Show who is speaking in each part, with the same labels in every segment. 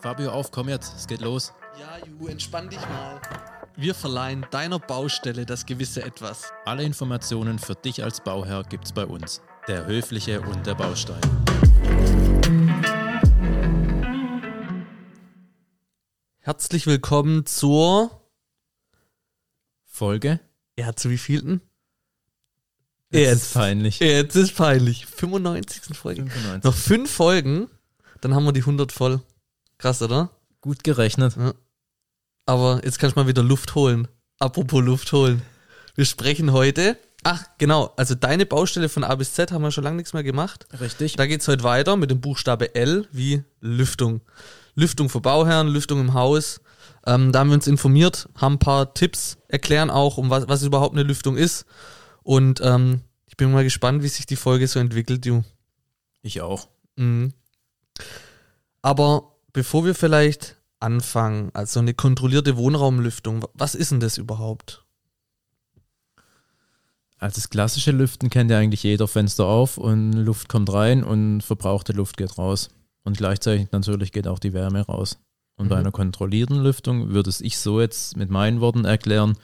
Speaker 1: Fabio, auf, komm jetzt, es geht los.
Speaker 2: Ja, Ju, entspann dich mal. Wir verleihen deiner Baustelle das gewisse Etwas.
Speaker 1: Alle Informationen für dich als Bauherr gibt's bei uns. Der Höfliche und der Baustein.
Speaker 2: Herzlich willkommen zur.
Speaker 1: Folge?
Speaker 2: Ja, zu wievielten?
Speaker 1: Jetzt ist peinlich.
Speaker 2: Jetzt ist peinlich. 95. Folge.
Speaker 1: 95.
Speaker 2: Noch fünf Folgen, dann haben wir die 100 voll. Krass, oder?
Speaker 1: Gut gerechnet.
Speaker 2: Aber jetzt kannst du mal wieder Luft holen. Apropos Luft holen. Wir sprechen heute. Ach, genau. Also deine Baustelle von A bis Z haben wir schon lange nichts mehr gemacht.
Speaker 1: Richtig.
Speaker 2: Da geht's heute weiter mit dem Buchstabe L wie Lüftung. Lüftung für Bauherren, Lüftung im Haus. Ähm, da haben wir uns informiert, haben ein paar Tipps, erklären auch, um was, was überhaupt eine Lüftung ist. Und ähm, ich bin mal gespannt, wie sich die Folge so entwickelt, du.
Speaker 1: Ich auch.
Speaker 2: Mhm. Aber bevor wir vielleicht anfangen, also eine kontrollierte Wohnraumlüftung, was ist denn das überhaupt?
Speaker 1: Als das klassische Lüften kennt ja eigentlich jeder Fenster auf und Luft kommt rein und verbrauchte Luft geht raus. Und gleichzeitig natürlich geht auch die Wärme raus. Und bei
Speaker 2: Mhm.
Speaker 1: einer kontrollierten Lüftung würde es ich so jetzt mit meinen Worten erklären,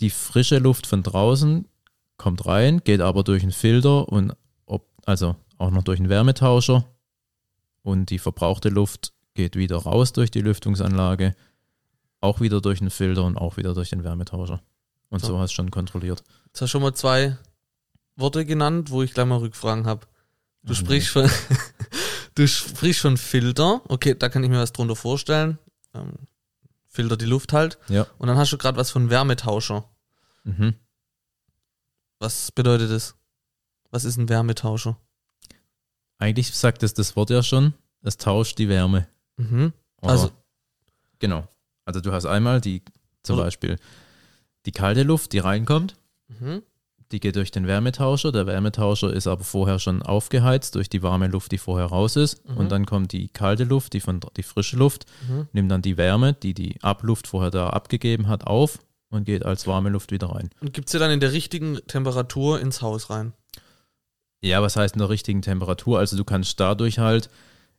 Speaker 1: die frische Luft von draußen kommt rein, geht aber durch einen Filter und ob, also auch noch durch einen Wärmetauscher und die verbrauchte Luft geht wieder raus durch die Lüftungsanlage, auch wieder durch einen Filter und auch wieder durch den Wärmetauscher. Und
Speaker 2: So.
Speaker 1: so hast du schon kontrolliert.
Speaker 2: Jetzt hast du schon mal zwei Worte genannt, wo ich gleich mal Rückfragen habe. Du
Speaker 1: Oh,
Speaker 2: sprichst von du sprichst von Filter. Okay, da kann ich mir was drunter vorstellen. Ähm, Filter die Luft halt.
Speaker 1: Ja.
Speaker 2: Und dann hast du gerade was von Wärmetauscher.
Speaker 1: Mhm.
Speaker 2: Was bedeutet das? Was ist ein Wärmetauscher?
Speaker 1: Eigentlich sagt es das Wort ja schon, es tauscht die Wärme.
Speaker 2: Mhm. Also-
Speaker 1: genau. Also du hast einmal die, zum
Speaker 2: Oder-
Speaker 1: Beispiel die kalte Luft, die reinkommt,
Speaker 2: Mhm.
Speaker 1: die geht durch den Wärmetauscher. Der Wärmetauscher ist aber vorher schon aufgeheizt durch die warme Luft, die vorher raus ist.
Speaker 2: Mhm.
Speaker 1: Und dann kommt die kalte Luft, die von die frische Luft,
Speaker 2: Mhm.
Speaker 1: nimmt dann die Wärme, die die Abluft vorher da abgegeben hat, auf und geht als warme Luft wieder rein.
Speaker 2: Und gibt sie dann in der richtigen Temperatur ins Haus rein?
Speaker 1: Ja, was heißt in der richtigen Temperatur? Also du kannst dadurch halt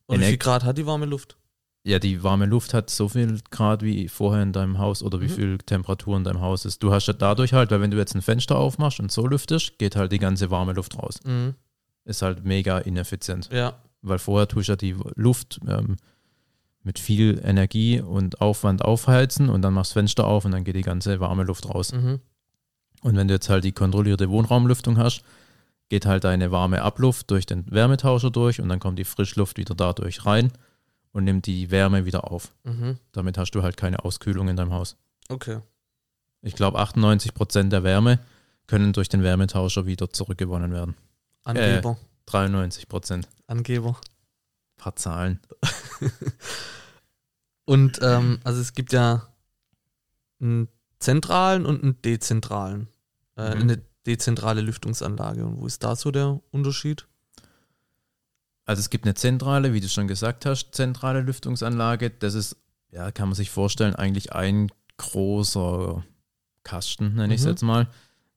Speaker 2: Und wie viel Grad hat die warme Luft?
Speaker 1: Ja, die warme Luft hat so viel Grad wie vorher in deinem Haus oder wie
Speaker 2: Mhm.
Speaker 1: viel Temperatur in deinem Haus ist. Du hast ja dadurch halt, weil wenn du jetzt ein Fenster aufmachst und so lüftest, geht halt die ganze warme Luft raus.
Speaker 2: Mhm.
Speaker 1: Ist halt mega ineffizient.
Speaker 2: Ja.
Speaker 1: Weil vorher tust du ja die Luft ähm, mit viel Energie und Aufwand aufheizen und dann machst du Fenster auf und dann geht die ganze warme Luft raus.
Speaker 2: Mhm.
Speaker 1: Und wenn du jetzt halt die kontrollierte Wohnraumlüftung hast, geht halt deine warme Abluft durch den Wärmetauscher durch und dann kommt die Frischluft wieder dadurch rein und nimmt die Wärme wieder auf.
Speaker 2: Mhm.
Speaker 1: Damit hast du halt keine Auskühlung in deinem Haus.
Speaker 2: Okay.
Speaker 1: Ich glaube, 98 Prozent der Wärme können durch den Wärmetauscher wieder zurückgewonnen werden.
Speaker 2: Angeber.
Speaker 1: 93 Prozent.
Speaker 2: Angeber.
Speaker 1: Paar Zahlen.
Speaker 2: Und ähm, also es gibt ja einen zentralen und einen dezentralen. Äh,
Speaker 1: Mhm.
Speaker 2: Eine dezentrale Lüftungsanlage. Und wo ist da so der Unterschied?
Speaker 1: Also es gibt eine zentrale, wie du schon gesagt hast, zentrale Lüftungsanlage. Das ist, ja, kann man sich vorstellen, eigentlich ein großer Kasten, nenne ich es
Speaker 2: Mhm.
Speaker 1: jetzt mal,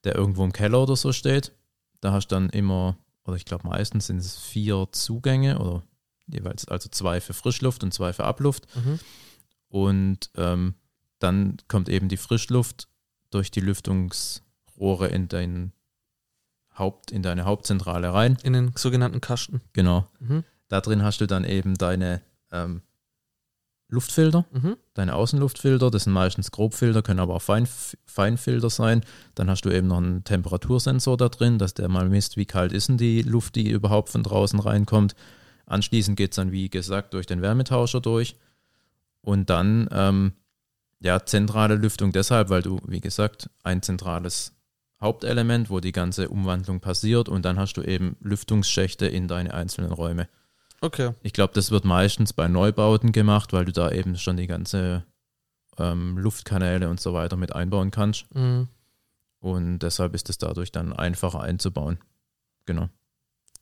Speaker 1: der irgendwo im Keller oder so steht. Da hast du dann immer, oder ich glaube meistens sind es vier Zugänge oder jeweils also zwei für Frischluft und zwei für Abluft.
Speaker 2: Mhm.
Speaker 1: Und ähm, dann kommt eben die Frischluft durch die Lüftungsrohre in dein Haupt, in deine Hauptzentrale rein.
Speaker 2: In den sogenannten Kasten.
Speaker 1: Genau.
Speaker 2: Mhm.
Speaker 1: Da drin hast du dann eben deine ähm, Luftfilter,
Speaker 2: Mhm.
Speaker 1: deine Außenluftfilter. Das sind meistens Grobfilter, können aber auch Fein, Feinfilter sein. Dann hast du eben noch einen Temperatursensor da drin, dass der mal misst, wie kalt ist denn die Luft, die überhaupt von draußen reinkommt. Anschließend geht es dann, wie gesagt, durch den Wärmetauscher durch. Und dann, ähm, ja, zentrale Lüftung deshalb, weil du, wie gesagt, ein zentrales Hauptelement, wo die ganze Umwandlung passiert und dann hast du eben Lüftungsschächte in deine einzelnen Räume.
Speaker 2: Okay.
Speaker 1: Ich glaube, das wird meistens bei Neubauten gemacht, weil du da eben schon die ganze ähm, Luftkanäle und so weiter mit einbauen kannst.
Speaker 2: Mhm.
Speaker 1: Und deshalb ist es dadurch dann einfacher einzubauen. Genau.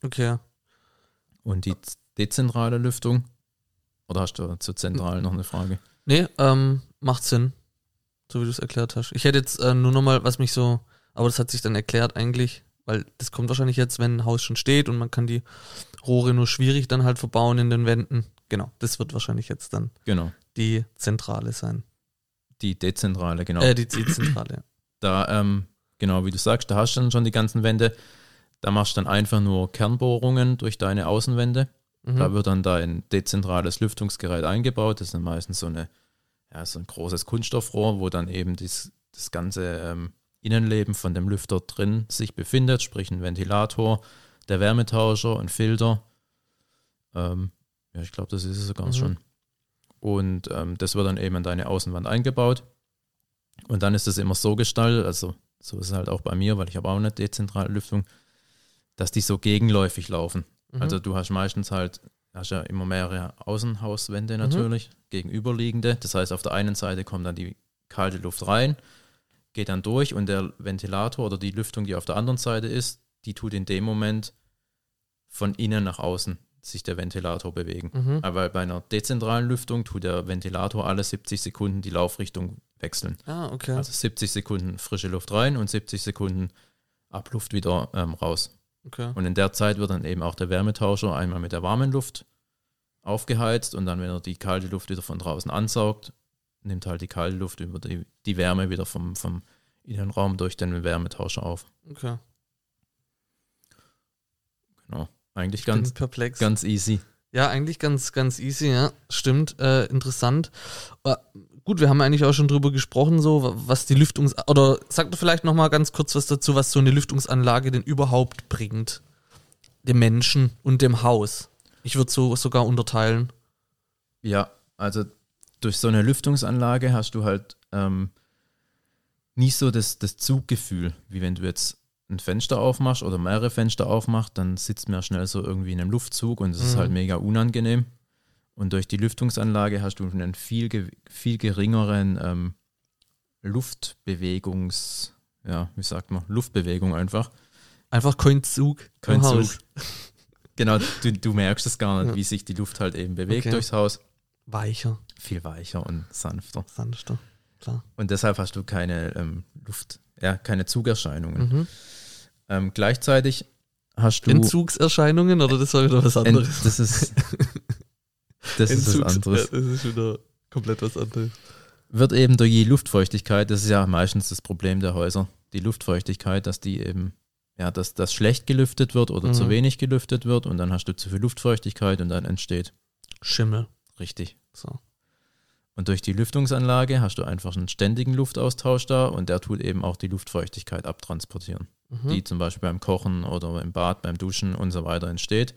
Speaker 2: Okay.
Speaker 1: Und die dezentrale Lüftung? Oder hast du zur zentralen noch eine Frage?
Speaker 2: Nee, ähm, macht Sinn. So wie du es erklärt hast. Ich hätte jetzt äh, nur nochmal, was mich so, aber das hat sich dann erklärt eigentlich, weil das kommt wahrscheinlich jetzt, wenn ein Haus schon steht und man kann die Rohre nur schwierig dann halt verbauen in den Wänden. genau. Das wird wahrscheinlich jetzt dann
Speaker 1: Genau.
Speaker 2: die Zentrale sein.
Speaker 1: Die dezentrale, genau.
Speaker 2: Äh, die Zentrale.
Speaker 1: Da, ähm, genau, wie du sagst, da hast du dann schon die ganzen Wände. Da machst du dann einfach nur Kernbohrungen durch deine Außenwände.
Speaker 2: Mhm.
Speaker 1: Da wird dann dein dezentrales Lüftungsgerät eingebaut. Das ist dann meistens so, eine, ja, so ein großes Kunststoffrohr, wo dann eben dies, das ganze ähm, Innenleben von dem Lüfter drin sich befindet, sprich ein Ventilator, der Wärmetauscher, ein Filter. Ähm, ja, ich glaube, das ist es sogar
Speaker 2: Mhm.
Speaker 1: schon. Und ähm, das wird dann eben an deine Außenwand eingebaut. Und dann ist es immer so gestaltet, also so ist es halt auch bei mir, weil ich habe auch eine dezentrale Lüftung, dass die so gegenläufig laufen.
Speaker 2: Mhm.
Speaker 1: Also du hast meistens halt, hast ja immer mehrere Außenhauswände natürlich, gegenüberliegende. Das heißt, auf der einen Seite kommt dann die kalte Luft rein, geht dann durch und der Ventilator oder die Lüftung, die auf der anderen Seite ist, die tut in dem Moment von innen nach außen sich der Ventilator bewegen.
Speaker 2: Mhm.
Speaker 1: Aber bei einer dezentralen Lüftung tut der Ventilator alle 70 Sekunden die Laufrichtung wechseln.
Speaker 2: Ah, okay.
Speaker 1: Also 70 Sekunden frische Luft rein und 70 Sekunden Abluft wieder ähm, raus.
Speaker 2: okay.
Speaker 1: Und in der Zeit wird dann eben auch der Wärmetauscher einmal mit der warmen Luft aufgeheizt und dann, wenn er die kalte Luft wieder von draußen ansaugt, nimmt halt die kalte Luft über die, die Wärme wieder vom, vom Innenraum durch den Wärmetauscher auf.
Speaker 2: okay.
Speaker 1: Genau. Eigentlich ganz,
Speaker 2: perplex.
Speaker 1: ganz easy.
Speaker 2: Ja, eigentlich ganz, ganz easy, ja. Stimmt, äh, interessant. Äh, gut, wir haben eigentlich auch schon drüber gesprochen, so, wa- was die Lüftungs... Oder sag doch vielleicht nochmal ganz kurz was dazu, was so eine Lüftungsanlage denn überhaupt bringt. Dem Menschen und dem Haus. Ich würde so sogar unterteilen.
Speaker 1: Ja, also durch so eine Lüftungsanlage hast du halt ähm, nie so das, das Zuggefühl, wie wenn du jetzt ein Fenster aufmachst oder mehrere Fenster aufmachst, dann sitzt man ja schnell so irgendwie in einem Luftzug und es ist
Speaker 2: Mhm.
Speaker 1: halt mega unangenehm. Und durch die Lüftungsanlage hast du einen viel, viel geringeren ähm, Luftbewegungs, ja, wie sagt man, Luftbewegung einfach.
Speaker 2: Einfach kein Zug
Speaker 1: Kein Zug.
Speaker 2: Haus.
Speaker 1: Genau, du, du merkst es gar nicht,
Speaker 2: Ja.
Speaker 1: wie sich die Luft halt eben bewegt
Speaker 2: Okay.
Speaker 1: durchs Haus.
Speaker 2: Weicher,
Speaker 1: Viel weicher und sanfter.
Speaker 2: sanfter. Klar.
Speaker 1: Und deshalb hast du keine ähm, Luft, ja, keine Zugerscheinungen.
Speaker 2: Mhm.
Speaker 1: Ähm, gleichzeitig hast du.
Speaker 2: Entzugserscheinungen oder das war wieder was
Speaker 1: Ent-
Speaker 2: anderes?
Speaker 1: das ist. Das ist was
Speaker 2: Entzugs-
Speaker 1: anderes.
Speaker 2: Ja, das ist wieder komplett was anderes.
Speaker 1: Wird eben durch die Luftfeuchtigkeit, das ist ja meistens das Problem der Häuser, die Luftfeuchtigkeit, dass die eben, ja, dass das schlecht gelüftet wird oder
Speaker 2: Mhm.
Speaker 1: zu wenig gelüftet wird und dann hast du zu viel Luftfeuchtigkeit und dann entsteht
Speaker 2: Schimmel.
Speaker 1: richtig.
Speaker 2: So.
Speaker 1: Und durch die Lüftungsanlage hast du einfach einen ständigen Luftaustausch da und der tut eben auch die Luftfeuchtigkeit abtransportieren.
Speaker 2: Mhm.
Speaker 1: die zum Beispiel beim Kochen oder im Bad, beim Duschen und so weiter entsteht,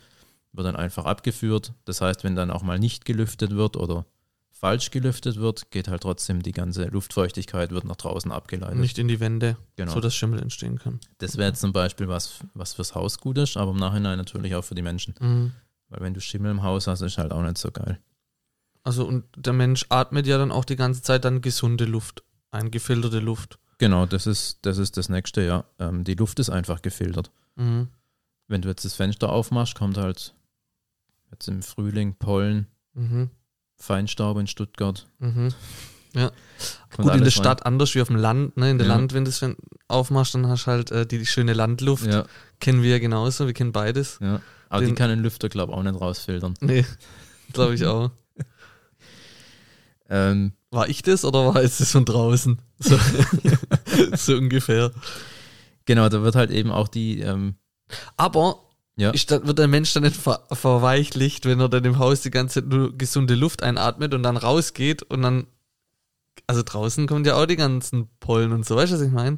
Speaker 1: wird dann einfach abgeführt. Das heißt, wenn dann auch mal nicht gelüftet wird oder falsch gelüftet wird, geht halt trotzdem die ganze Luftfeuchtigkeit wird nach draußen abgeleitet.
Speaker 2: Nicht in die Wände,
Speaker 1: genau.
Speaker 2: sodass Schimmel entstehen kann.
Speaker 1: das wäre jetzt zum Beispiel was, was fürs Haus gut ist, aber im Nachhinein natürlich auch für die Menschen.
Speaker 2: Mhm.
Speaker 1: Weil wenn du Schimmel im Haus hast, ist halt auch nicht so geil.
Speaker 2: Also und der Mensch atmet ja dann auch die ganze Zeit dann gesunde Luft, eingefilterte Luft.
Speaker 1: Genau, das ist das, ist das nächste, ja. Ähm, die Luft ist einfach gefiltert.
Speaker 2: Mhm.
Speaker 1: Wenn du jetzt das Fenster aufmachst, kommt halt jetzt im Frühling Pollen,
Speaker 2: Mhm.
Speaker 1: Feinstaub in Stuttgart.
Speaker 2: Mhm.
Speaker 1: Kommt
Speaker 2: Gut, in der
Speaker 1: alles rein.
Speaker 2: Stadt anders wie auf dem Land. Ne? In der
Speaker 1: Ja.
Speaker 2: Land, wenn du es aufmachst, dann hast du halt äh, die, die schöne Landluft.
Speaker 1: Ja,
Speaker 2: Kennen wir ja genauso, wir kennen beides.
Speaker 1: ja. Aber
Speaker 2: Den-
Speaker 1: die kann ein Lüfter, glaube ich, auch nicht rausfiltern.
Speaker 2: Nee, glaube ich auch.
Speaker 1: Ähm,
Speaker 2: War ich das oder war es das von draußen? So, so ungefähr.
Speaker 1: genau, da wird halt eben auch die, ähm,
Speaker 2: Aber
Speaker 1: ja,
Speaker 2: ist, wird der Mensch dann nicht ver verweichlicht, wenn er dann im Haus die ganze Zeit nur gesunde Luft einatmet und dann rausgeht und dann, also draußen kommen ja auch die ganzen Pollen und so, weißt du, was ich meine?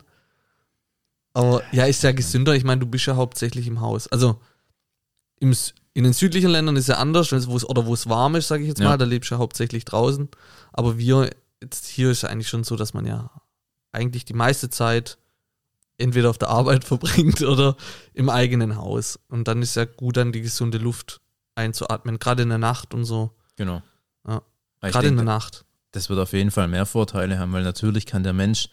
Speaker 2: Aber ja, ist ja gesünder. Ich meine, du bist ja hauptsächlich im Haus. Also im, in den südlichen Ländern ist ja anders, wo es oder wo es warm ist, sage ich jetzt
Speaker 1: Ja.
Speaker 2: mal, da lebst du ja hauptsächlich draußen. Aber wir jetzt hier ist ja eigentlich schon so, dass man ja eigentlich die meiste Zeit entweder auf der Arbeit verbringt oder im eigenen Haus. Und dann ist ja gut, dann die gesunde Luft einzuatmen, gerade in der Nacht und so.
Speaker 1: genau.
Speaker 2: Ja.
Speaker 1: Ich
Speaker 2: Gerade in der Nacht.
Speaker 1: das wird auf jeden Fall mehr Vorteile haben, weil natürlich kann der Mensch,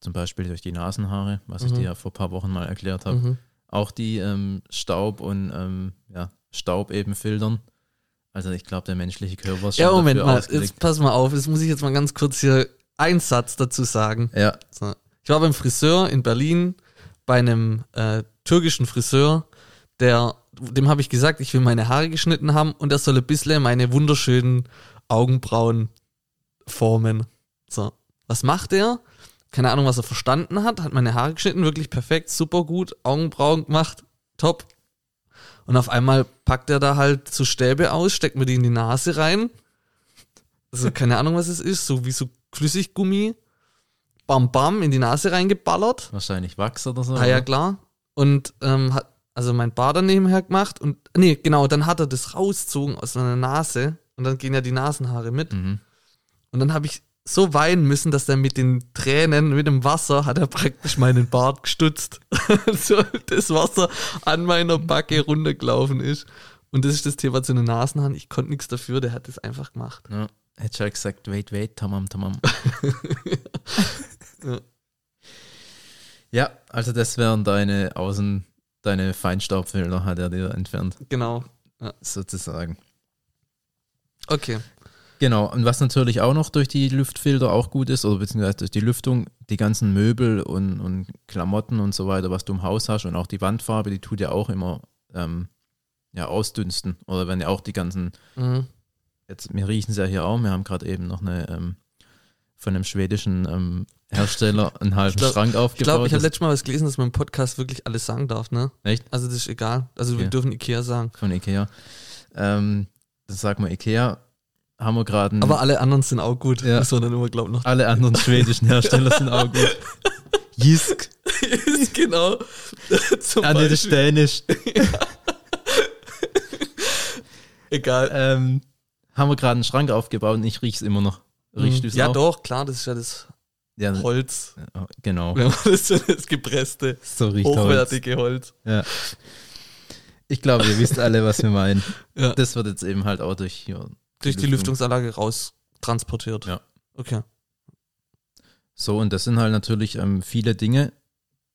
Speaker 1: zum Beispiel durch die Nasenhaare, was ich
Speaker 2: Mhm.
Speaker 1: dir ja vor ein paar Wochen mal erklärt habe,
Speaker 2: Mhm.
Speaker 1: Auch die ähm, Staub und ähm, ja, Staub eben filtern. Also ich glaube, der menschliche Körper ist schon
Speaker 2: Ja, Moment
Speaker 1: dafür
Speaker 2: mal,
Speaker 1: ausgelegt.
Speaker 2: jetzt pass mal auf, das muss ich jetzt mal ganz kurz hier einen Satz dazu sagen.
Speaker 1: Ja,
Speaker 2: So. Ich war beim Friseur in Berlin, bei einem äh, türkischen Friseur, der dem habe ich gesagt, ich will meine Haare geschnitten haben und er soll ein bisschen meine wunderschönen Augenbrauen formen. So, was macht er? Keine Ahnung, was er verstanden hat, hat meine Haare geschnitten, wirklich perfekt, super gut, Augenbrauen gemacht, top. Und auf einmal packt er da halt so Stäbe aus, steckt mir die in die Nase rein. Also keine Ahnung, was es ist, so wie so Flüssiggummi. Bam, bam, in die Nase reingeballert.
Speaker 1: Wahrscheinlich Wachs oder so.
Speaker 2: Ah ja, klar. Und ähm, hat also mein Bart nebenher gemacht und nee, genau, dann hat er das rausgezogen aus seiner Nase und dann gehen ja die Nasenhaare mit.
Speaker 1: Mhm.
Speaker 2: Und dann habe ich so weinen müssen, dass der mit den Tränen, mit dem Wasser, hat er praktisch meinen Bart gestutzt. so das Wasser an meiner Backe runtergelaufen ist. Und das ist das Thema zu den Nasenhaaren. Ich konnte nichts dafür, der hat das einfach gemacht.
Speaker 1: Ja. Hätte schon gesagt, wait, wait, tamam, tamam.
Speaker 2: Ja.
Speaker 1: ja, also das wären deine Außen, deine Feinstaubfilter hat er dir entfernt,
Speaker 2: Genau.
Speaker 1: sozusagen.
Speaker 2: Okay.
Speaker 1: Genau, und was natürlich auch noch durch die Luftfilter auch gut ist, oder beziehungsweise durch die Lüftung, die ganzen Möbel und, und Klamotten und so weiter, was du im Haus hast und auch die Wandfarbe, die tut ja auch immer ähm, ja, ausdünsten. Oder wenn ja auch die ganzen,
Speaker 2: Mhm.
Speaker 1: jetzt, wir riechen es ja hier auch, wir haben gerade eben noch eine ähm, von einem schwedischen ähm, Hersteller einen halben
Speaker 2: glaub-
Speaker 1: Schrank
Speaker 2: Ich glaube,
Speaker 1: aufgebaut.
Speaker 2: ich habe letztes Mal was gelesen, dass man im Podcast wirklich alles sagen darf, ne?
Speaker 1: Echt?
Speaker 2: Also das ist egal. Also wir
Speaker 1: Okay.
Speaker 2: dürfen Ikea sagen.
Speaker 1: von Ikea. Ähm, das sagt man Ikea, haben wir gerade
Speaker 2: Aber alle anderen sind auch gut.
Speaker 1: Ja.
Speaker 2: Man dann immer glauben noch.
Speaker 1: alle anderen schwedischen Hersteller sind auch gut. Jisk,
Speaker 2: ist genau. Zum
Speaker 1: ah, nee, das ist. Dänisch.
Speaker 2: Egal.
Speaker 1: ähm, haben wir gerade einen Schrank aufgebaut und ich riech's immer noch. Riechst es
Speaker 2: Mhm. ja,
Speaker 1: auch?
Speaker 2: doch, klar, das ist ja das
Speaker 1: Ja,
Speaker 2: Holz.
Speaker 1: ja, genau.
Speaker 2: Das, so das gepresste,
Speaker 1: So riecht Holz.
Speaker 2: hochwertige Holz.
Speaker 1: Ja. Ich glaube, ihr wisst alle, was wir meinen.
Speaker 2: Ja.
Speaker 1: Das wird jetzt eben halt auch durch hier.
Speaker 2: Durch die
Speaker 1: Lüftung.
Speaker 2: Lüftungsanlage raus transportiert.
Speaker 1: Ja.
Speaker 2: Okay.
Speaker 1: So, und das sind halt natürlich ähm, viele Dinge,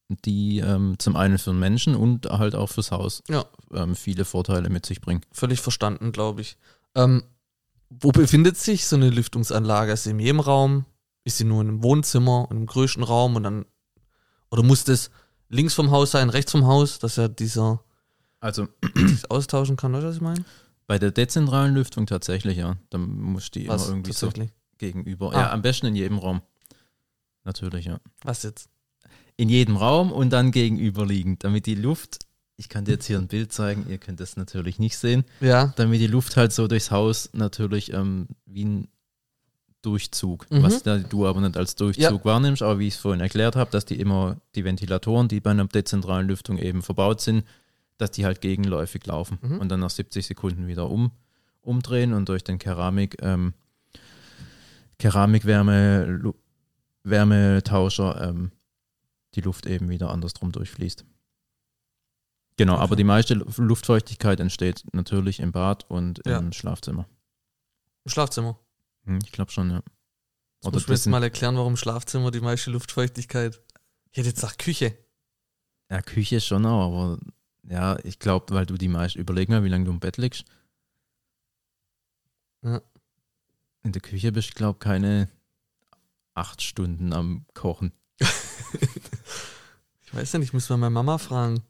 Speaker 1: die ähm, zum einen für den Menschen und halt auch fürs Haus
Speaker 2: Ja.
Speaker 1: ähm, viele Vorteile mit sich bringen.
Speaker 2: Völlig verstanden, glaube ich. Ähm, wo befindet sich so eine Lüftungsanlage? Ist sie in jedem Raum? Ist sie nur in einem Wohnzimmer, in einem größten Raum und dann oder muss das links vom Haus sein, rechts vom Haus, dass er dieser
Speaker 1: Also
Speaker 2: sich austauschen kann, oder was ich meine?
Speaker 1: Bei der dezentralen Lüftung tatsächlich, ja. Da muss die
Speaker 2: Was
Speaker 1: immer irgendwie so gegenüber.
Speaker 2: Ah.
Speaker 1: Ja, am besten in jedem Raum. Natürlich, ja.
Speaker 2: Was jetzt?
Speaker 1: In jedem Raum und dann gegenüberliegend, damit die Luft, ich kann dir jetzt hier ein Bild zeigen, ihr könnt das natürlich nicht sehen,
Speaker 2: Ja.
Speaker 1: damit die Luft halt so durchs Haus natürlich ähm, wie ein Durchzug,
Speaker 2: Mhm.
Speaker 1: was du aber nicht als Durchzug wahrnimmst, aber wie ich es vorhin erklärt habe, dass die immer die Ventilatoren, die bei einer dezentralen Lüftung eben verbaut sind, dass die halt gegenläufig laufen
Speaker 2: Mhm.
Speaker 1: und dann nach 70 Sekunden wieder um, umdrehen und durch den Keramik, ähm, Keramikwärme, Lu- Wärmetauscher ähm, die Luft eben wieder andersrum durchfließt. Genau,
Speaker 2: Okay.
Speaker 1: aber die meiste Lu- Luftfeuchtigkeit entsteht natürlich im Bad und
Speaker 2: Ja.
Speaker 1: im Schlafzimmer.
Speaker 2: Im Schlafzimmer.
Speaker 1: Hm, ich glaube schon, ja.
Speaker 2: Jetzt
Speaker 1: Oder
Speaker 2: muss jetzt mal erklären, warum im Schlafzimmer die meiste Luftfeuchtigkeit. Ich hätte jetzt gesagt Küche.
Speaker 1: Ja, Küche schon auch, aber ja, ich glaube, weil du die meist, überleg mal, wie lange du im Bett liegst.
Speaker 2: Ja.
Speaker 1: In der Küche bist du, glaube keine acht Stunden am Kochen.
Speaker 2: Ich weiß nicht, ich muss mal meine Mama fragen.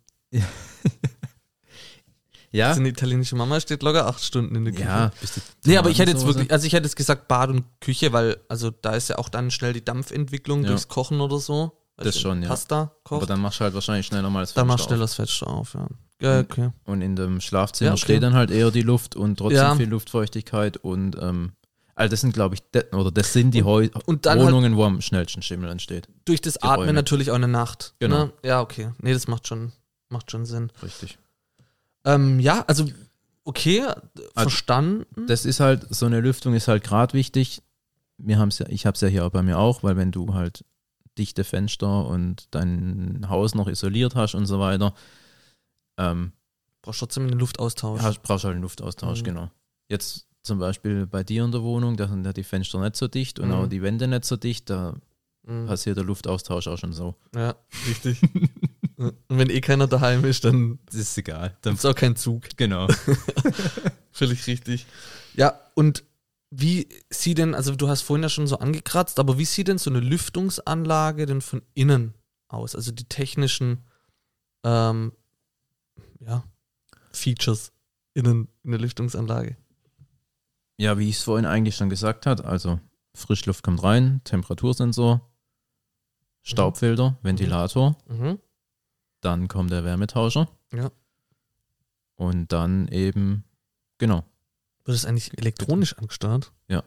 Speaker 1: Ja,
Speaker 2: So eine italienische Mama steht locker acht Stunden in der Küche.
Speaker 1: ja. Bist du
Speaker 2: Nee, aber ich hätte jetzt wirklich, also ich hätte jetzt gesagt Bad und Küche, weil, also da ist ja auch dann schnell die Dampfentwicklung
Speaker 1: Ja.
Speaker 2: durchs Kochen oder so.
Speaker 1: Das
Speaker 2: Also
Speaker 1: schon, ja.
Speaker 2: Pasta kocht.
Speaker 1: Aber dann machst du halt wahrscheinlich schneller mal das
Speaker 2: dann
Speaker 1: Fenster
Speaker 2: machst du schneller
Speaker 1: auf.
Speaker 2: das Fenster auf, ja. Ja, okay.
Speaker 1: Und in dem Schlafzimmer
Speaker 2: Ja, okay.
Speaker 1: steht dann halt eher die Luft und trotzdem
Speaker 2: Ja.
Speaker 1: viel Luftfeuchtigkeit und ähm, also das sind, glaube ich, de oder das sind die Heu
Speaker 2: dann halt
Speaker 1: Wohnungen, wo am schnellsten Schimmel entsteht.
Speaker 2: durch das
Speaker 1: die
Speaker 2: Atmen
Speaker 1: Räume.
Speaker 2: natürlich auch eine Nacht.
Speaker 1: Genau.
Speaker 2: Ne? Ja, okay. Nee, das macht schon, macht schon Sinn.
Speaker 1: Richtig.
Speaker 2: Ähm, ja, also, okay,
Speaker 1: Also,
Speaker 2: verstanden.
Speaker 1: Das ist halt, so eine Lüftung ist halt gerade wichtig. Wir haben's ja, ich habe es ja hier auch bei mir auch, weil wenn du halt dichte Fenster und dein Haus noch isoliert hast und so weiter, ähm,
Speaker 2: Brauchst trotzdem einen Luftaustausch.
Speaker 1: hast, brauchst du halt einen Luftaustausch,
Speaker 2: Mhm.
Speaker 1: genau. Jetzt zum Beispiel bei dir in der Wohnung, da sind ja die Fenster nicht so dicht und
Speaker 2: Mhm.
Speaker 1: auch die Wände nicht so dicht, da
Speaker 2: Mhm.
Speaker 1: passiert der Luftaustausch auch schon so.
Speaker 2: Ja, richtig. und wenn eh keiner daheim ist, dann
Speaker 1: Das ist egal. Dann,
Speaker 2: ist auch kein Zug.
Speaker 1: genau.
Speaker 2: Völlig richtig. Ja, und wie sieht denn, also du hast vorhin ja schon so angekratzt, aber wie sieht denn so eine Lüftungsanlage denn von innen aus? Also die technischen, ähm, ja, Features in, ein, in eine Lüftungsanlage?
Speaker 1: Ja, wie ich es vorhin eigentlich schon gesagt habe, also Frischluft kommt rein, Temperatursensor, Staubfilter, Ventilator,
Speaker 2: Mhm.
Speaker 1: dann kommt der Wärmetauscher.
Speaker 2: Ja.
Speaker 1: Und dann eben, genau,
Speaker 2: Wird das eigentlich elektronisch angesteuert?
Speaker 1: Ja.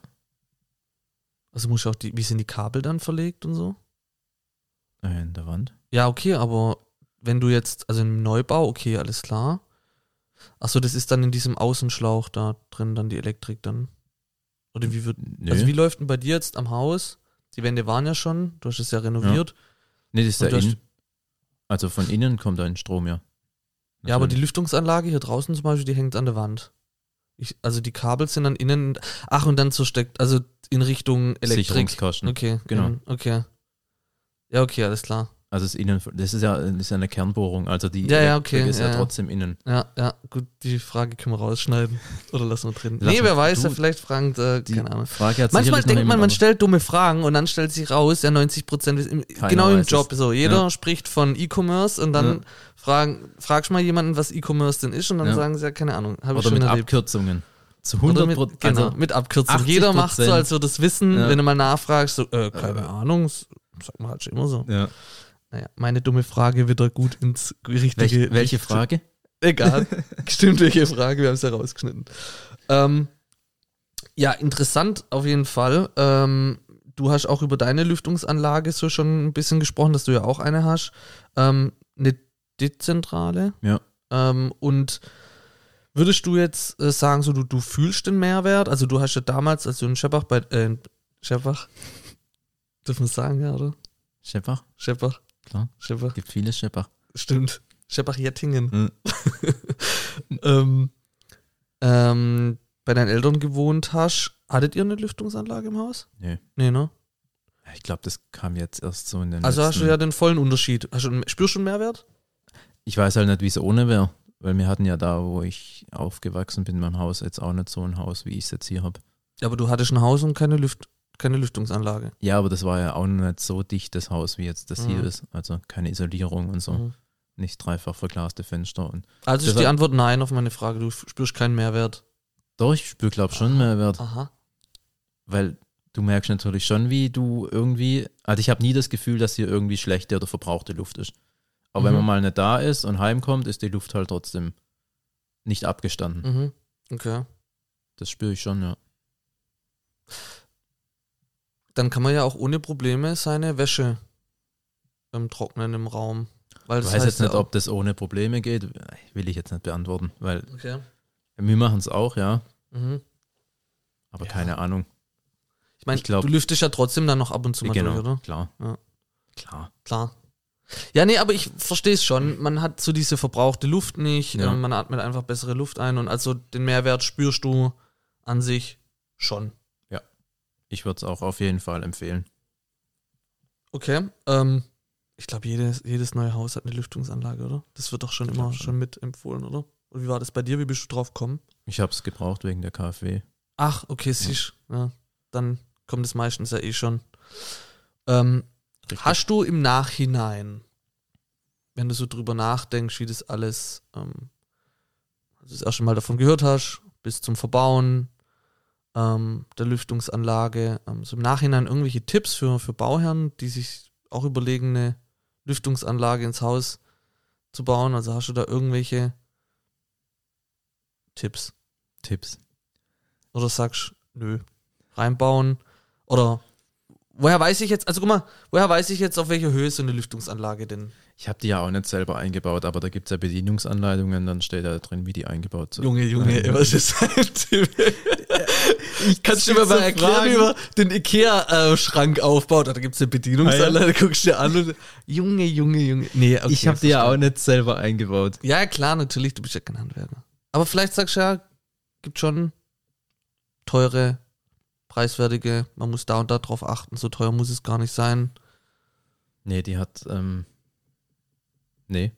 Speaker 2: Also muss ich auch die, wie sind die Kabel dann verlegt und so?
Speaker 1: äh, in der Wand.
Speaker 2: Ja, okay, aber wenn du jetzt, also im Neubau, okay, alles klar. Achso, das ist dann in diesem Außenschlauch da drin, dann die Elektrik dann. Oder wie wird,
Speaker 1: Nö.
Speaker 2: also wie läuft denn bei dir jetzt am Haus? Die Wände waren ja schon, du hast es ja renoviert.
Speaker 1: nee, das ist ja innen. Also von innen kommt ein Strom, ja.
Speaker 2: Ja, aber die
Speaker 1: Natürlich.
Speaker 2: Lüftungsanlage hier draußen zum Beispiel, die hängt an der Wand. Ich, also die Kabel sind dann innen, ach und dann so steckt, also in Richtung Elektrik.
Speaker 1: Sicherungskosten.
Speaker 2: Okay,
Speaker 1: Genau.
Speaker 2: innen, okay. Ja, okay, alles klar.
Speaker 1: Also das innen, das ist ja, das ist ja eine Kernbohrung. Also die
Speaker 2: Ja, ja, okay,
Speaker 1: ist
Speaker 2: ja,
Speaker 1: ja, trotzdem innen.
Speaker 2: Ja, ja, gut, die Frage können wir rausschneiden. Oder lassen wir drin.
Speaker 1: Lass
Speaker 2: nee, wer weiß, ja, vielleicht fragt, äh,
Speaker 1: Die
Speaker 2: keine Ahnung.
Speaker 1: Frage hat
Speaker 2: Manchmal denkt man, man stellt dumme Fragen und dann stellt sich raus, ja, 90 Prozent genau im
Speaker 1: weiß es.
Speaker 2: Job so. Jeder
Speaker 1: Ja.
Speaker 2: spricht von E-Commerce und dann fragen, fragst mal jemanden, was E-Commerce denn ist und dann sagen sie ja, keine Ahnung, habe ich schon
Speaker 1: mit
Speaker 2: erlebt.
Speaker 1: Abkürzungen. Zu
Speaker 2: Oder
Speaker 1: 100
Speaker 2: mit, genau,
Speaker 1: Also,
Speaker 2: mit Abkürzung.
Speaker 1: 80%.
Speaker 2: Jeder macht so, als würde es wissen. Wenn du mal nachfragst, so, äh, keine
Speaker 1: Äh.
Speaker 2: Ahnung, s- sagt man halt schon immer so.
Speaker 1: ja.
Speaker 2: Naja, meine dumme Frage wieder gut ins richtige
Speaker 1: Welche, welche Frage?
Speaker 2: Egal. Stimmt, welche Frage, wir haben es ja rausgeschnitten. Ähm, ja, interessant auf jeden Fall. Ähm, du hast auch über deine Lüftungsanlage so schon ein bisschen gesprochen, dass du ja auch eine hast. Ähm, eine dezentrale.
Speaker 1: Ja.
Speaker 2: Ähm, und würdest du jetzt äh, sagen, so du, du fühlst den Mehrwert? Also du hast ja damals, als du in Scheppach bei äh, Scheppach, dürfen wir es sagen, ja, oder?
Speaker 1: Scheppach?
Speaker 2: Scheppach.
Speaker 1: Klar.
Speaker 2: Scheppach.
Speaker 1: Gibt viele Scheppach.
Speaker 2: Stimmt. Scheppach-Jettingen.
Speaker 1: Mhm.
Speaker 2: ähm, ähm, bei deinen Eltern gewohnt hast, hattet ihr eine Lüftungsanlage im Haus?
Speaker 1: Nee.
Speaker 2: Nee, ne?
Speaker 1: Ja, Ich glaube, das kam jetzt erst so in den
Speaker 2: Also hast
Speaker 1: letzten,
Speaker 2: du ja den vollen Unterschied. Hast du, spürst du einen Mehrwert?
Speaker 1: Ich weiß halt nicht, wie es ohne wäre. Weil wir hatten ja da, wo ich aufgewachsen bin, in meinem Haus, jetzt auch nicht so ein Haus, wie ich es jetzt hier habe.
Speaker 2: Ja, aber du hattest ein Haus und keine, Lüft, keine Lüftungsanlage.
Speaker 1: Ja, aber das war ja auch noch nicht so dicht, das Haus, wie jetzt das hier
Speaker 2: Mhm.
Speaker 1: ist. Also keine Isolierung und so.
Speaker 2: Mhm.
Speaker 1: Nicht dreifach verglaste Fenster. Und
Speaker 2: Also ist die Antwort nein auf meine Frage. Du spürst keinen Mehrwert.
Speaker 1: doch, ich spüre, glaube schon Mehrwert.
Speaker 2: Aha.
Speaker 1: Weil du merkst natürlich schon, wie du irgendwie, also ich habe nie das Gefühl, dass hier irgendwie schlechte oder verbrauchte Luft ist. Aber wenn
Speaker 2: Mhm.
Speaker 1: man mal nicht da ist und heimkommt, ist die Luft halt trotzdem nicht abgestanden.
Speaker 2: Mhm. Okay.
Speaker 1: Das spüre ich schon, ja.
Speaker 2: Dann kann man ja auch ohne Probleme seine Wäsche ähm, trocknen im Raum. Weil
Speaker 1: Ich weiß jetzt nicht, ob das ohne Probleme geht. Will ich jetzt nicht beantworten, weil
Speaker 2: Okay.
Speaker 1: wir machen es auch, ja.
Speaker 2: Mhm.
Speaker 1: Aber
Speaker 2: Ja.
Speaker 1: keine Ahnung.
Speaker 2: Ich meine, du lüftest ja trotzdem dann noch ab und zu mal
Speaker 1: genau,
Speaker 2: durch, oder?
Speaker 1: klar.
Speaker 2: Ja.
Speaker 1: Klar.
Speaker 2: Klar. Ja, nee, aber ich verstehe es schon. Man hat so diese verbrauchte Luft nicht.
Speaker 1: Ja.
Speaker 2: Ähm, man atmet einfach bessere Luft ein und also den Mehrwert spürst du an sich schon.
Speaker 1: Ich würde es auch auf jeden Fall empfehlen.
Speaker 2: Okay. Ähm, ich glaube, jedes, jedes neue Haus hat eine Lüftungsanlage, oder? Das wird doch schon
Speaker 1: Ich
Speaker 2: immer schon.
Speaker 1: schon.
Speaker 2: mit empfohlen, oder? Und wie war das bei dir? Wie bist du drauf gekommen?
Speaker 1: Ich habe es gebraucht wegen der KfW.
Speaker 2: Ach, okay, siehst ja. Dann kommt es meistens ja eh schon. Ähm. Hast du im Nachhinein, wenn du so drüber nachdenkst, wie das alles, ähm, also das erste Mal davon gehört hast, bis zum Verbauen ähm, der Lüftungsanlage, ähm, so im Nachhinein irgendwelche Tipps für, für Bauherren, die sich auch überlegen, eine Lüftungsanlage ins Haus zu bauen? Also hast du da irgendwelche Tipps?
Speaker 1: Tipps.
Speaker 2: Oder sagst, nö, reinbauen? Oder woher weiß ich jetzt, also guck mal, woher weiß ich jetzt, auf welcher Höhe so eine Lüftungsanlage denn?
Speaker 1: Ich habe die ja auch nicht selber eingebaut, aber da gibt es ja Bedienungsanleitungen, dann steht da drin, wie die eingebaut sind.
Speaker 2: Junge, Junge, was ist ein Tipp? Ich kann dir mal
Speaker 1: so
Speaker 2: erklären,
Speaker 1: Fragen.
Speaker 2: wie man den Ikea-Schrank aufbaut. Da gibt es eine Bedienungsanleitung, guckst du dir an und Junge, Junge, Junge. Nee, okay,
Speaker 1: ich habe die ja auch nicht selber eingebaut.
Speaker 2: Ja, klar, natürlich, du bist ja kein Handwerker. Aber vielleicht sagst du ja, gibt schon teure, preiswertige, man muss da und da drauf achten, so teuer muss es gar nicht sein.
Speaker 1: Nee, die hat, ähm, nee,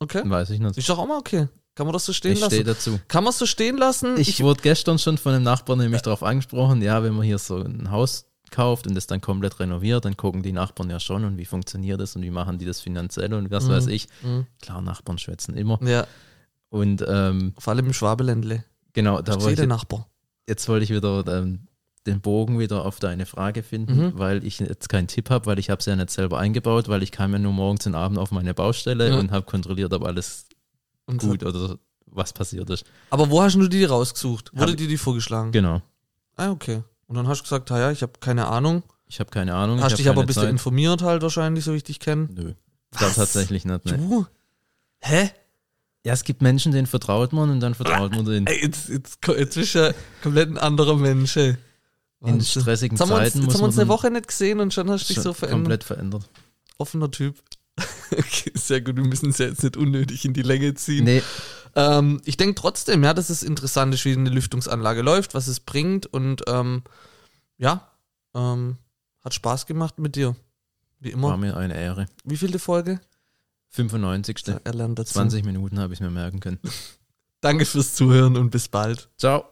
Speaker 2: Okay.
Speaker 1: weiß ich nicht.
Speaker 2: Ist doch auch mal okay. Kann man das so stehen
Speaker 1: Ich stehe
Speaker 2: lassen?
Speaker 1: dazu.
Speaker 2: Kann man es so stehen lassen?
Speaker 1: Ich, wurde gestern schon von einem Nachbarn nämlich darauf angesprochen, ja, wenn man hier so ein Haus kauft und das dann komplett renoviert, dann gucken die Nachbarn ja schon und wie funktioniert das und wie machen die das finanziell und was
Speaker 2: Mhm.
Speaker 1: weiß ich.
Speaker 2: Mhm.
Speaker 1: Klar, Nachbarn schwätzen immer.
Speaker 2: Ja,
Speaker 1: Und ähm,
Speaker 2: Vor allem im Schwabeländle.
Speaker 1: genau, da wollte
Speaker 2: der
Speaker 1: ich,
Speaker 2: Nachbar.
Speaker 1: jetzt wollte ich wieder ähm, den Bogen wieder auf deine Frage finden,
Speaker 2: Mhm.
Speaker 1: weil ich jetzt keinen Tipp habe, weil ich habe es ja nicht selber eingebaut, weil ich kam ja nur morgens und abends auf meine Baustelle
Speaker 2: Ja.
Speaker 1: und habe kontrolliert, ob alles
Speaker 2: Und
Speaker 1: gut oder was passiert ist.
Speaker 2: Aber wo hast du die rausgesucht? Wurde dir die vorgeschlagen?
Speaker 1: Genau.
Speaker 2: Ah, okay. Und dann hast du gesagt, ja, ich habe keine Ahnung.
Speaker 1: Ich habe keine Ahnung.
Speaker 2: Hast dich aber ein bisschen
Speaker 1: Zeit.
Speaker 2: informiert halt wahrscheinlich, so wie ich dich kenne.
Speaker 1: Nö.
Speaker 2: Was?
Speaker 1: tatsächlich nicht. Ne.
Speaker 2: Du? Hä?
Speaker 1: Ja, es gibt Menschen, denen vertraut man und dann vertraut man denen.
Speaker 2: Ey, jetzt, jetzt, jetzt bist du ja komplett ein anderer Mensch. ey.
Speaker 1: In stressigen
Speaker 2: Jetzt haben wir uns,
Speaker 1: Zeiten
Speaker 2: jetzt haben wir uns eine Woche nicht gesehen und schon hast du dich so verändert.
Speaker 1: komplett verändert.
Speaker 2: Offener Typ. Okay, sehr gut, wir müssen es ja jetzt nicht unnötig in die Länge ziehen.
Speaker 1: Nee,
Speaker 2: Ähm, ich denke trotzdem, ja, dass es interessant ist, wie eine Lüftungsanlage läuft, was es bringt und ähm, ja, ähm, hat Spaß gemacht mit dir. Wie
Speaker 1: war
Speaker 2: immer.
Speaker 1: mir eine Ehre.
Speaker 2: Wie viele Folge?
Speaker 1: 95.
Speaker 2: Er lernt dazu.
Speaker 1: 20 Minuten habe ich mir merken können.
Speaker 2: Danke fürs Zuhören und bis bald.
Speaker 1: Ciao.